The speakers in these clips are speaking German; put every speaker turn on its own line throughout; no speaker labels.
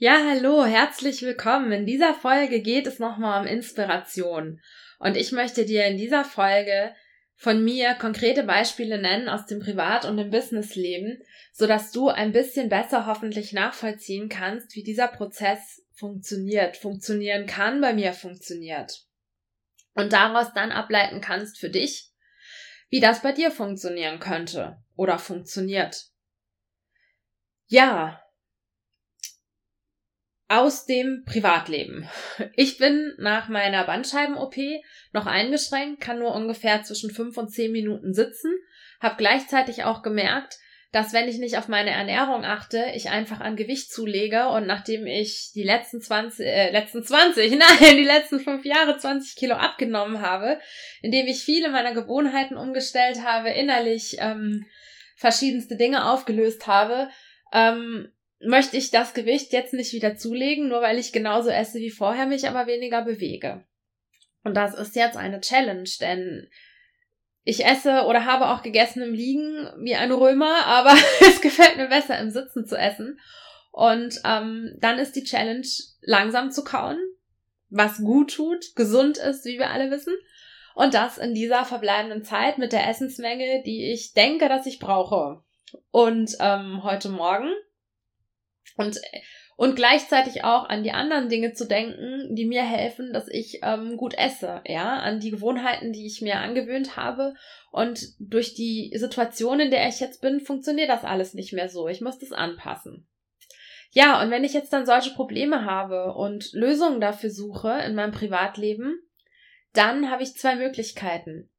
Ja, hallo, herzlich willkommen. In dieser Folge geht es nochmal um Inspiration. Und ich möchte dir in dieser Folge von mir konkrete Beispiele nennen aus dem Privat- und dem Businessleben, sodass du ein bisschen besser hoffentlich nachvollziehen kannst, wie dieser Prozess funktioniert, funktionieren kann, bei mir funktioniert. Und daraus dann ableiten kannst für dich, wie das bei dir funktionieren könnte oder funktioniert. Ja, aus dem Privatleben. Ich bin nach meiner Bandscheiben-OP noch eingeschränkt, kann nur ungefähr zwischen fünf und zehn Minuten sitzen, habe gleichzeitig auch gemerkt, dass wenn ich nicht auf meine Ernährung achte, ich einfach an Gewicht zulege und nachdem ich die letzten 20, äh, letzten 20, nein, die letzten fünf Jahre 20 Kilo abgenommen habe, indem ich viele meiner Gewohnheiten umgestellt habe, innerlich ähm, verschiedenste Dinge aufgelöst habe, ähm, möchte ich das Gewicht jetzt nicht wieder zulegen, nur weil ich genauso esse wie vorher, mich aber weniger bewege. Und das ist jetzt eine Challenge, denn ich esse oder habe auch gegessen im Liegen wie ein Römer, aber es gefällt mir besser im Sitzen zu essen. Und ähm, dann ist die Challenge, langsam zu kauen, was gut tut, gesund ist, wie wir alle wissen. Und das in dieser verbleibenden Zeit mit der Essensmenge, die ich denke, dass ich brauche. Und ähm, heute Morgen und, und gleichzeitig auch an die anderen Dinge zu denken, die mir helfen, dass ich ähm, gut esse, ja, an die Gewohnheiten, die ich mir angewöhnt habe. Und durch die Situation, in der ich jetzt bin, funktioniert das alles nicht mehr so. Ich muss das anpassen. Ja, und wenn ich jetzt dann solche Probleme habe und Lösungen dafür suche in meinem Privatleben, dann habe ich zwei Möglichkeiten.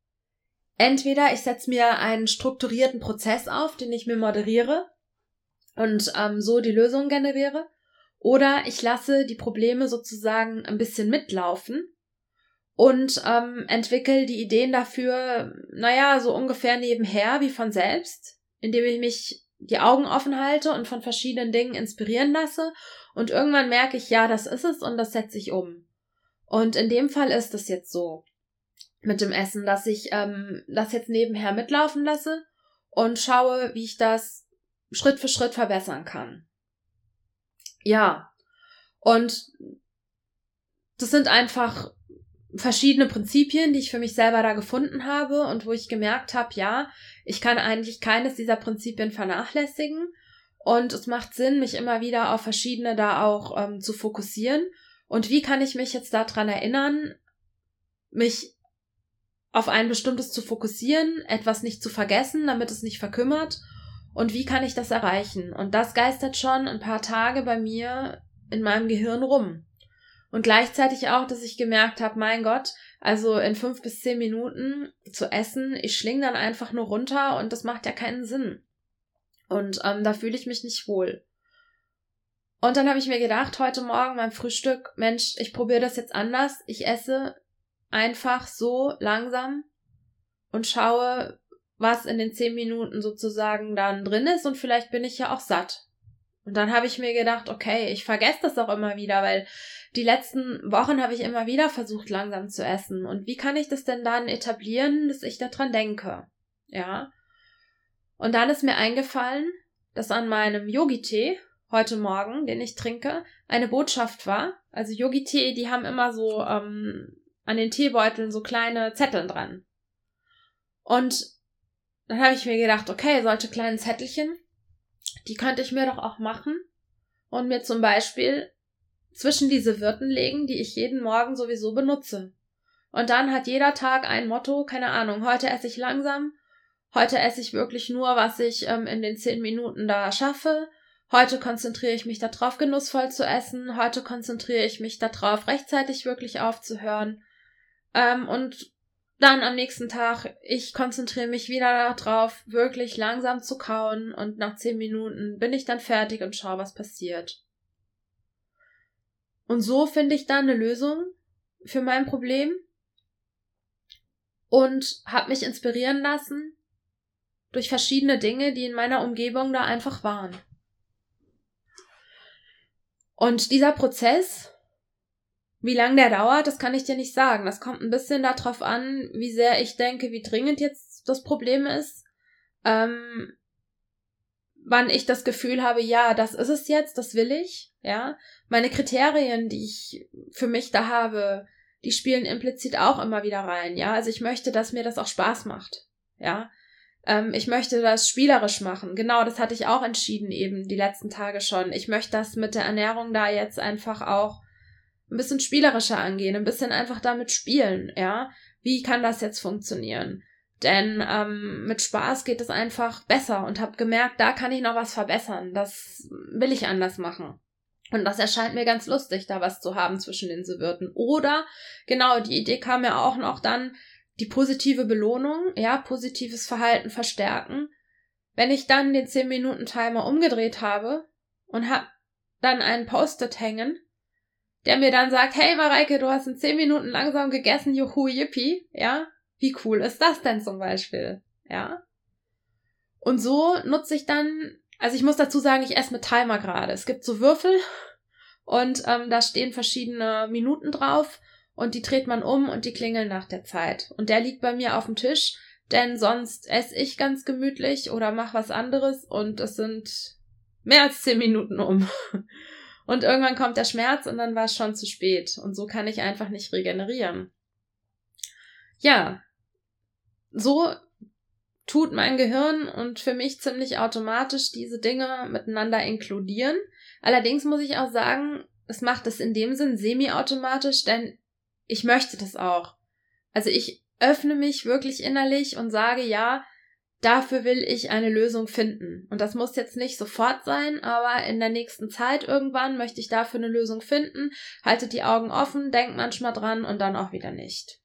Entweder ich setze mir einen strukturierten Prozess auf, den ich mir moderiere, und ähm, so die Lösung generiere. Oder ich lasse die Probleme sozusagen ein bisschen mitlaufen und ähm, entwickle die Ideen dafür, naja, so ungefähr nebenher wie von selbst, indem ich mich die Augen offen halte und von verschiedenen Dingen inspirieren lasse. Und irgendwann merke ich, ja, das ist es und das setze ich um. Und in dem Fall ist es jetzt so mit dem Essen, dass ich ähm, das jetzt nebenher mitlaufen lasse und schaue, wie ich das Schritt für Schritt verbessern kann. Ja. Und das sind einfach verschiedene Prinzipien, die ich für mich selber da gefunden habe und wo ich gemerkt habe, ja, ich kann eigentlich keines dieser Prinzipien vernachlässigen und es macht Sinn, mich immer wieder auf verschiedene da auch ähm, zu fokussieren. Und wie kann ich mich jetzt daran erinnern, mich auf ein bestimmtes zu fokussieren, etwas nicht zu vergessen, damit es nicht verkümmert und wie kann ich das erreichen? Und das geistert schon ein paar Tage bei mir in meinem Gehirn rum. Und gleichzeitig auch, dass ich gemerkt habe, mein Gott, also in fünf bis zehn Minuten zu essen, ich schling dann einfach nur runter und das macht ja keinen Sinn. Und ähm, da fühle ich mich nicht wohl. Und dann habe ich mir gedacht, heute Morgen beim Frühstück, Mensch, ich probiere das jetzt anders. Ich esse einfach so langsam und schaue, was in den zehn Minuten sozusagen dann drin ist und vielleicht bin ich ja auch satt. Und dann habe ich mir gedacht, okay, ich vergesse das auch immer wieder, weil die letzten Wochen habe ich immer wieder versucht, langsam zu essen. Und wie kann ich das denn dann etablieren, dass ich daran denke? Ja. Und dann ist mir eingefallen, dass an meinem Yogi-Tee heute Morgen, den ich trinke, eine Botschaft war. Also Yogi-Tee, die haben immer so ähm, an den Teebeuteln so kleine Zettel dran. Und dann habe ich mir gedacht, okay, solche kleinen Zettelchen, die könnte ich mir doch auch machen und mir zum Beispiel zwischen diese Wirten legen, die ich jeden Morgen sowieso benutze. Und dann hat jeder Tag ein Motto, keine Ahnung, heute esse ich langsam, heute esse ich wirklich nur, was ich ähm, in den zehn Minuten da schaffe, heute konzentriere ich mich darauf, genussvoll zu essen, heute konzentriere ich mich darauf, rechtzeitig wirklich aufzuhören. Ähm, und dann am nächsten Tag, ich konzentriere mich wieder darauf, wirklich langsam zu kauen und nach zehn Minuten bin ich dann fertig und schaue, was passiert. Und so finde ich dann eine Lösung für mein Problem und habe mich inspirieren lassen durch verschiedene Dinge, die in meiner Umgebung da einfach waren. Und dieser Prozess wie lang der dauert, das kann ich dir nicht sagen. Das kommt ein bisschen darauf an, wie sehr ich denke, wie dringend jetzt das Problem ist. Ähm, wann ich das Gefühl habe, ja, das ist es jetzt, das will ich, ja. Meine Kriterien, die ich für mich da habe, die spielen implizit auch immer wieder rein, ja. Also ich möchte, dass mir das auch Spaß macht, ja. Ähm, ich möchte das spielerisch machen. Genau, das hatte ich auch entschieden eben die letzten Tage schon. Ich möchte das mit der Ernährung da jetzt einfach auch ein bisschen spielerischer angehen, ein bisschen einfach damit spielen, ja. Wie kann das jetzt funktionieren? Denn ähm, mit Spaß geht es einfach besser und habe gemerkt, da kann ich noch was verbessern. Das will ich anders machen. Und das erscheint mir ganz lustig, da was zu haben zwischen den Sowirten. Oder, genau, die Idee kam ja auch noch dann, die positive Belohnung, ja, positives Verhalten verstärken. Wenn ich dann den 10-Minuten-Timer umgedreht habe und hab dann einen Post-it hängen, der mir dann sagt, hey Mareike, du hast in 10 Minuten langsam gegessen, juhu, yippie, ja, wie cool ist das denn zum Beispiel? Ja. Und so nutze ich dann, also ich muss dazu sagen, ich esse mit Timer gerade. Es gibt so Würfel und ähm, da stehen verschiedene Minuten drauf und die dreht man um und die klingeln nach der Zeit. Und der liegt bei mir auf dem Tisch, denn sonst esse ich ganz gemütlich oder mach was anderes und es sind mehr als zehn Minuten um. Und irgendwann kommt der Schmerz und dann war es schon zu spät. Und so kann ich einfach nicht regenerieren. Ja, so tut mein Gehirn und für mich ziemlich automatisch diese Dinge miteinander inkludieren. Allerdings muss ich auch sagen, es macht es in dem Sinn semi-automatisch, denn ich möchte das auch. Also ich öffne mich wirklich innerlich und sage, ja, dafür will ich eine Lösung finden. Und das muss jetzt nicht sofort sein, aber in der nächsten Zeit irgendwann möchte ich dafür eine Lösung finden. Haltet die Augen offen, denkt manchmal dran und dann auch wieder nicht.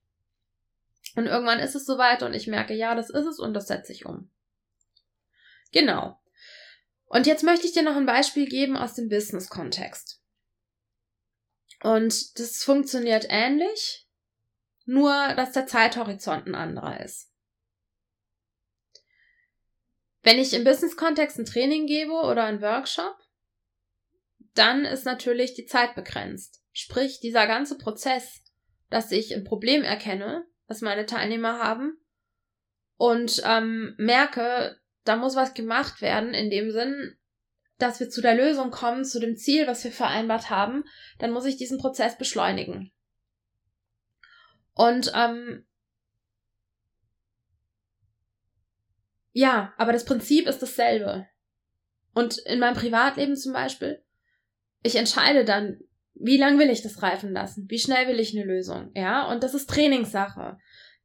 Und irgendwann ist es soweit und ich merke, ja, das ist es und das setze ich um. Genau. Und jetzt möchte ich dir noch ein Beispiel geben aus dem Business-Kontext. Und das funktioniert ähnlich, nur dass der Zeithorizont ein anderer ist. Wenn ich im Business-Kontext ein Training gebe oder einen Workshop, dann ist natürlich die Zeit begrenzt. Sprich, dieser ganze Prozess, dass ich ein Problem erkenne, was meine Teilnehmer haben und ähm, merke, da muss was gemacht werden in dem Sinn, dass wir zu der Lösung kommen, zu dem Ziel, was wir vereinbart haben, dann muss ich diesen Prozess beschleunigen. Und ähm, ja, aber das Prinzip ist dasselbe. Und in meinem Privatleben zum Beispiel, ich entscheide dann, wie lang will ich das reifen lassen? Wie schnell will ich eine Lösung? Ja, und das ist Trainingssache.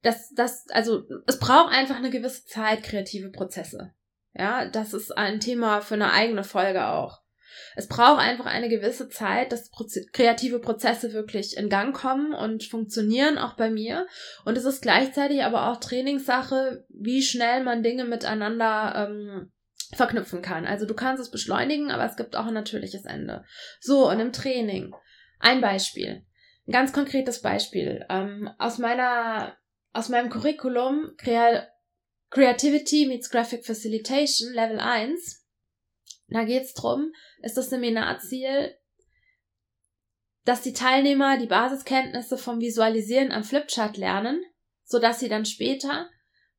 Das, das, also, es braucht einfach eine gewisse Zeit, kreative Prozesse. Ja, das ist ein Thema für eine eigene Folge auch. Es braucht einfach eine gewisse Zeit, dass kreative Prozesse wirklich in Gang kommen und funktionieren, auch bei mir. Und es ist gleichzeitig aber auch Trainingssache, wie schnell man Dinge miteinander ähm, verknüpfen kann. Also du kannst es beschleunigen, aber es gibt auch ein natürliches Ende. So, und im Training. Ein Beispiel. Ein ganz konkretes Beispiel. Ähm, aus meiner, aus meinem Curriculum Crea Creativity meets Graphic Facilitation Level 1. Da geht's drum, ist das Seminarziel, dass die Teilnehmer die Basiskenntnisse vom Visualisieren am Flipchart lernen, sodass sie dann später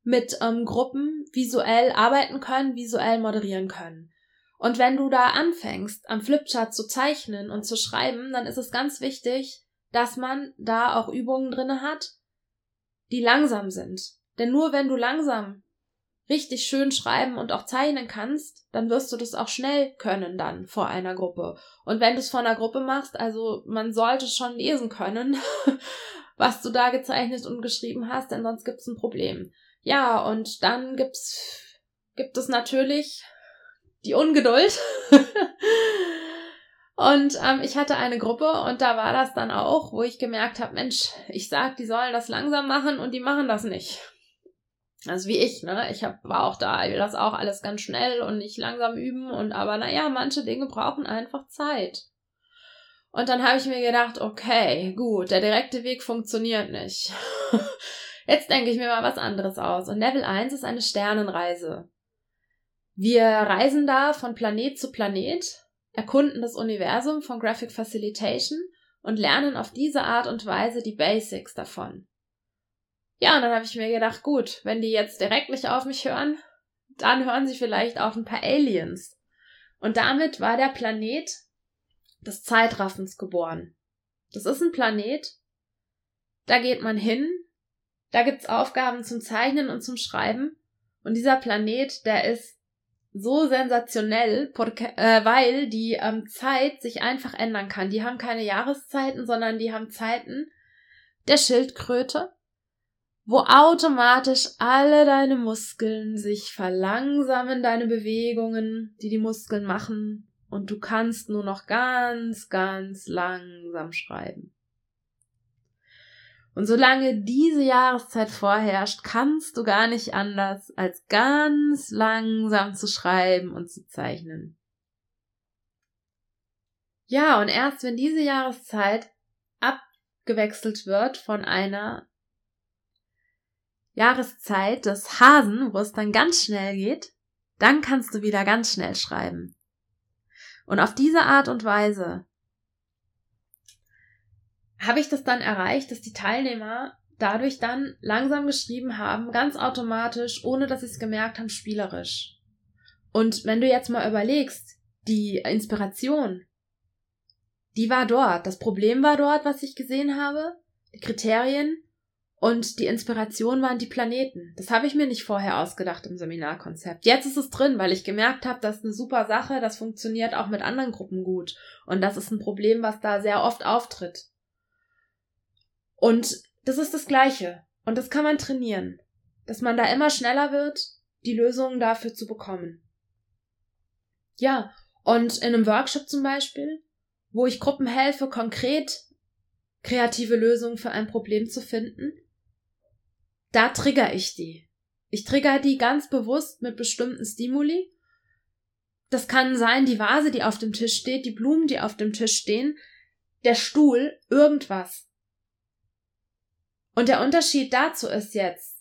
mit ähm, Gruppen visuell arbeiten können, visuell moderieren können. Und wenn du da anfängst, am Flipchart zu zeichnen und zu schreiben, dann ist es ganz wichtig, dass man da auch Übungen drinne hat, die langsam sind. Denn nur wenn du langsam richtig schön schreiben und auch zeichnen kannst, dann wirst du das auch schnell können dann vor einer Gruppe. Und wenn du es vor einer Gruppe machst, also man sollte schon lesen können, was du da gezeichnet und geschrieben hast, denn sonst gibt es ein Problem. Ja, und dann gibt's, gibt es natürlich die Ungeduld. und ähm, ich hatte eine Gruppe und da war das dann auch, wo ich gemerkt habe, Mensch, ich sag, die sollen das langsam machen und die machen das nicht. Also wie ich, ne? Ich hab, war auch da, ich will das auch alles ganz schnell und nicht langsam üben und aber naja, manche Dinge brauchen einfach Zeit. Und dann habe ich mir gedacht, okay, gut, der direkte Weg funktioniert nicht. Jetzt denke ich mir mal was anderes aus. Und Level 1 ist eine Sternenreise. Wir reisen da von Planet zu Planet, erkunden das Universum von Graphic Facilitation und lernen auf diese Art und Weise die Basics davon. Ja, und dann habe ich mir gedacht, gut, wenn die jetzt direkt nicht auf mich hören, dann hören sie vielleicht auf ein paar Aliens. Und damit war der Planet des Zeitraffens geboren. Das ist ein Planet, da geht man hin, da gibt's Aufgaben zum Zeichnen und zum Schreiben. Und dieser Planet, der ist so sensationell, äh, weil die ähm, Zeit sich einfach ändern kann. Die haben keine Jahreszeiten, sondern die haben Zeiten der Schildkröte, wo automatisch alle deine Muskeln sich verlangsamen, deine Bewegungen, die die Muskeln machen, und du kannst nur noch ganz, ganz langsam schreiben. Und solange diese Jahreszeit vorherrscht, kannst du gar nicht anders, als ganz langsam zu schreiben und zu zeichnen. Ja, und erst wenn diese Jahreszeit abgewechselt wird von einer Jahreszeit des Hasen, wo es dann ganz schnell geht, dann kannst du wieder ganz schnell schreiben. Und auf diese Art und Weise habe ich das dann erreicht, dass die Teilnehmer dadurch dann langsam geschrieben haben, ganz automatisch, ohne dass sie es gemerkt haben, spielerisch. Und wenn du jetzt mal überlegst, die Inspiration, die war dort. Das Problem war dort, was ich gesehen habe, die Kriterien und die Inspiration waren die Planeten. Das habe ich mir nicht vorher ausgedacht im Seminarkonzept. Jetzt ist es drin, weil ich gemerkt habe, das ist eine super Sache, das funktioniert auch mit anderen Gruppen gut. Und das ist ein Problem, was da sehr oft auftritt. Und das ist das Gleiche. Und das kann man trainieren. Dass man da immer schneller wird, die Lösungen dafür zu bekommen. Ja, und in einem Workshop zum Beispiel, wo ich Gruppen helfe, konkret kreative Lösungen für ein Problem zu finden, da trigger ich die. Ich trigger die ganz bewusst mit bestimmten Stimuli. Das kann sein, die Vase, die auf dem Tisch steht, die Blumen, die auf dem Tisch stehen, der Stuhl, irgendwas. Und der Unterschied dazu ist jetzt,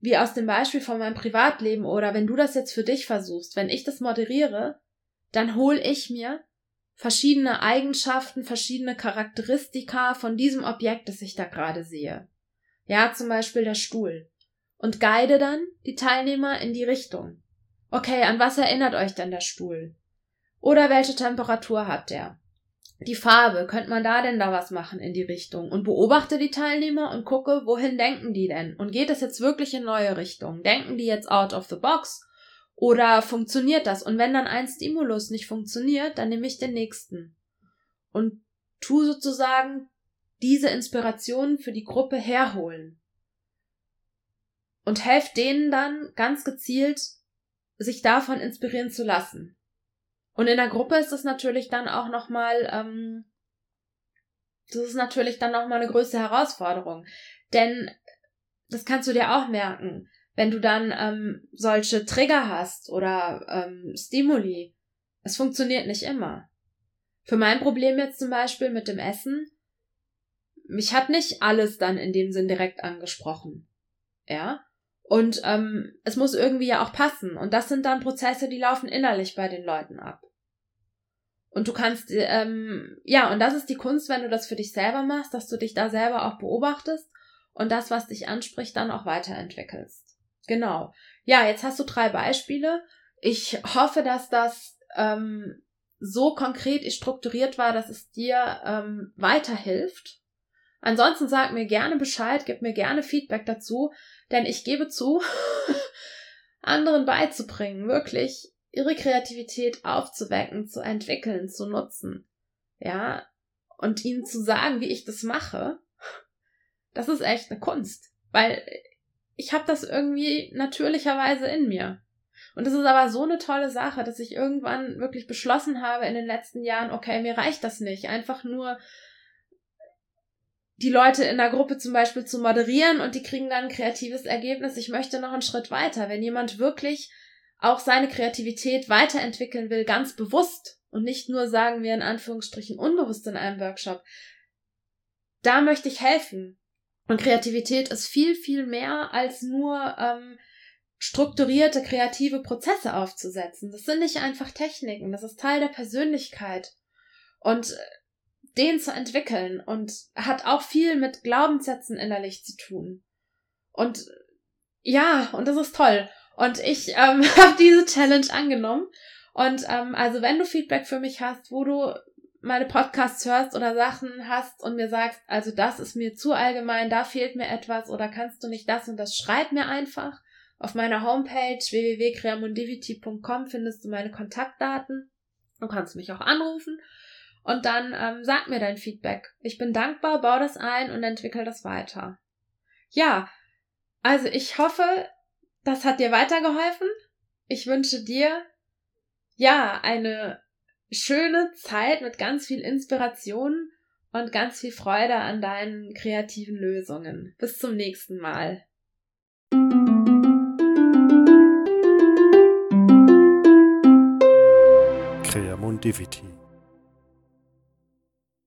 wie aus dem Beispiel von meinem Privatleben oder wenn du das jetzt für dich versuchst, wenn ich das moderiere, dann hol ich mir verschiedene Eigenschaften, verschiedene Charakteristika von diesem Objekt, das ich da gerade sehe. Ja, zum Beispiel der Stuhl. Und guide dann die Teilnehmer in die Richtung. Okay, an was erinnert euch denn der Stuhl? Oder welche Temperatur hat der? die Farbe, könnte man da denn da was machen in die Richtung? Und beobachte die Teilnehmer und gucke, wohin denken die denn? Und geht es jetzt wirklich in neue Richtungen? Denken die jetzt out of the box? Oder funktioniert das? Und wenn dann ein Stimulus nicht funktioniert, dann nehme ich den nächsten. Und tu sozusagen diese Inspiration für die Gruppe herholen. Und helft denen dann ganz gezielt, sich davon inspirieren zu lassen. Und in der Gruppe ist es natürlich dann auch nochmal, ähm, das ist natürlich dann nochmal eine größere Herausforderung. Denn das kannst du dir auch merken, wenn du dann ähm, solche Trigger hast oder ähm, Stimuli. Es funktioniert nicht immer. Für mein Problem jetzt zum Beispiel mit dem Essen, mich hat nicht alles dann in dem Sinn direkt angesprochen. Ja. Und ähm, es muss irgendwie ja auch passen. Und das sind dann Prozesse, die laufen innerlich bei den Leuten ab. Und du kannst, ähm, ja, und das ist die Kunst, wenn du das für dich selber machst, dass du dich da selber auch beobachtest und das, was dich anspricht, dann auch weiterentwickelst. Genau. Ja, jetzt hast du drei Beispiele. Ich hoffe, dass das ähm, so konkret strukturiert war, dass es dir ähm, weiterhilft. Ansonsten sag mir gerne Bescheid, gib mir gerne Feedback dazu, denn ich gebe zu, anderen beizubringen, wirklich ihre Kreativität aufzuwecken, zu entwickeln, zu nutzen. Ja, und ihnen zu sagen, wie ich das mache, das ist echt eine Kunst, weil ich habe das irgendwie natürlicherweise in mir. Und das ist aber so eine tolle Sache, dass ich irgendwann wirklich beschlossen habe in den letzten Jahren, okay, mir reicht das nicht, einfach nur die Leute in der Gruppe zum Beispiel zu moderieren und die kriegen dann ein kreatives Ergebnis. Ich möchte noch einen Schritt weiter. Wenn jemand wirklich auch seine Kreativität weiterentwickeln will, ganz bewusst und nicht nur sagen wir in Anführungsstrichen unbewusst in einem Workshop, da möchte ich helfen. Und Kreativität ist viel, viel mehr als nur ähm, strukturierte kreative Prozesse aufzusetzen. Das sind nicht einfach Techniken, das ist Teil der Persönlichkeit. Und äh, den zu entwickeln und hat auch viel mit Glaubenssätzen innerlich zu tun. Und ja, und das ist toll. Und ich ähm, habe diese Challenge angenommen. Und ähm, also wenn du Feedback für mich hast, wo du meine Podcasts hörst oder Sachen hast und mir sagst, also das ist mir zu allgemein, da fehlt mir etwas oder kannst du nicht das und das, schreib mir einfach. Auf meiner Homepage www.creamondivity.com findest du meine Kontaktdaten. Du kannst mich auch anrufen und dann ähm, sag mir dein Feedback. Ich bin dankbar, bau das ein und entwickel das weiter. Ja, also ich hoffe, das hat dir weitergeholfen. Ich wünsche dir ja eine schöne Zeit mit ganz viel Inspiration und ganz viel Freude an deinen kreativen Lösungen. Bis zum nächsten Mal.
Creamondivity